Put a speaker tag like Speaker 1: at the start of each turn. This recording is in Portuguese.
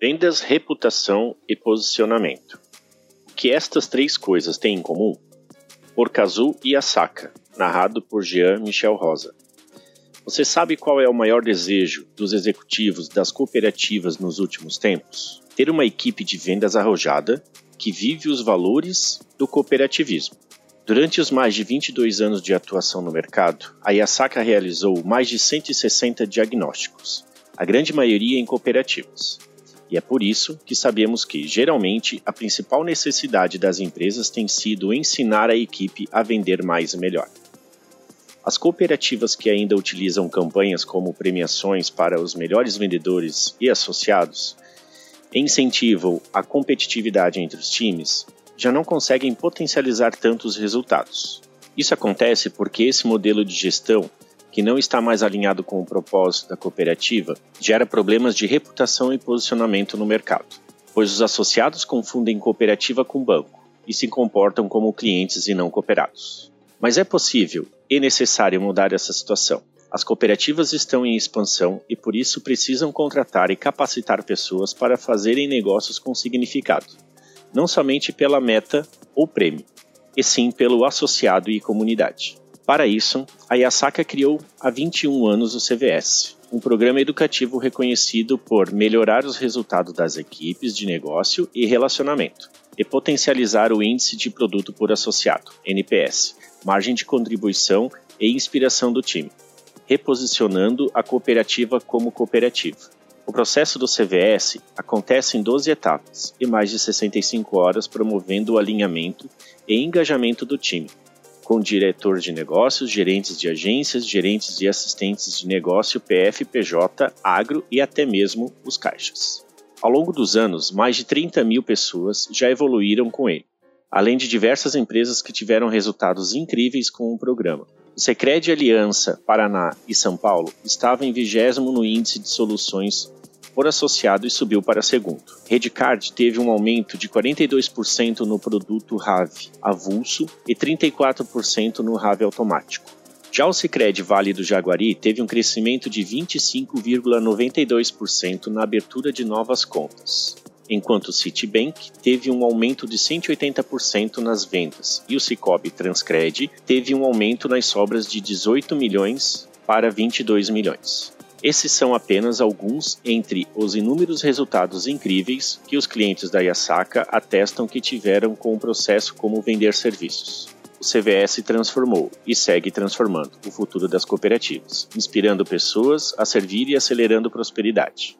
Speaker 1: Vendas, reputação e posicionamento. O que estas três coisas têm em comum? Porcazu e Asaka, narrado por Jean Michel Rosa. Você sabe qual é o maior desejo dos executivos das cooperativas nos últimos tempos? Ter uma equipe de vendas arrojada que vive os valores do cooperativismo. Durante os mais de 22 anos de atuação no mercado, a Yasaka realizou mais de 160 diagnósticos, a grande maioria em cooperativas. E é por isso que sabemos que, geralmente, a principal necessidade das empresas tem sido ensinar a equipe a vender mais e melhor. As cooperativas que ainda utilizam campanhas como premiações para os melhores vendedores e associados incentivam a competitividade entre os times já não conseguem potencializar tantos resultados. Isso acontece porque esse modelo de gestão, que não está mais alinhado com o propósito da cooperativa, gera problemas de reputação e posicionamento no mercado, pois os associados confundem cooperativa com banco e se comportam como clientes e não cooperados. Mas é possível e necessário mudar essa situação. As cooperativas estão em expansão e por isso precisam contratar e capacitar pessoas para fazerem negócios com significado, não somente pela meta ou prêmio, e sim pelo associado e comunidade. Para isso, a Yasaka criou há 21 anos o CVS, um programa educativo reconhecido por melhorar os resultados das equipes de negócio e relacionamento e potencializar o índice de produto por associado, NPS, margem de contribuição e inspiração do time, reposicionando a cooperativa como cooperativa. O processo do CVS acontece em 12 etapas e mais de 65 horas promovendo o alinhamento e engajamento do time, com diretor de negócios, gerentes de agências, gerentes e assistentes de negócio, PF, PJ, agro e até mesmo os caixas. Ao longo dos anos, mais de 30 mil pessoas já evoluíram com ele além de diversas empresas que tiveram resultados incríveis com o programa. O Secred Aliança, Paraná e São Paulo estava em vigésimo no índice de soluções por associado e subiu para segundo. Redcard teve um aumento de 42% no produto RAV avulso e 34% no RAV automático. Já o Sicredi Vale do Jaguari teve um crescimento de 25,92% na abertura de novas contas enquanto o Citibank teve um aumento de 180% nas vendas e o Cicobi Transcred teve um aumento nas sobras de 18 milhões para 22 milhões. Esses são apenas alguns entre os inúmeros resultados incríveis que os clientes da Yasaka atestam que tiveram com o processo como vender serviços. O CVS transformou e segue transformando o futuro das cooperativas, inspirando pessoas a servir e acelerando prosperidade.